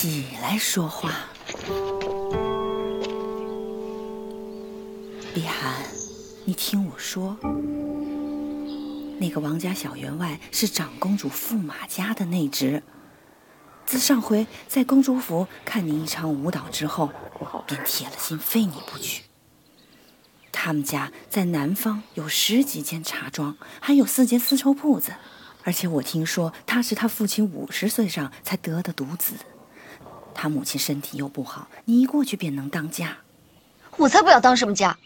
起来说话。碧寒，你听我说，那个王家小员外是长公主驸马家的内侄。自上回在公主府看你一场舞蹈之后，便铁了心非你不娶。他们家在南方有十几间茶庄，还有四间丝绸铺子，而且我听说他是他父亲五十岁上才得的独子。他母亲身体又不好，你一过去便能当家。我才不要当什么家！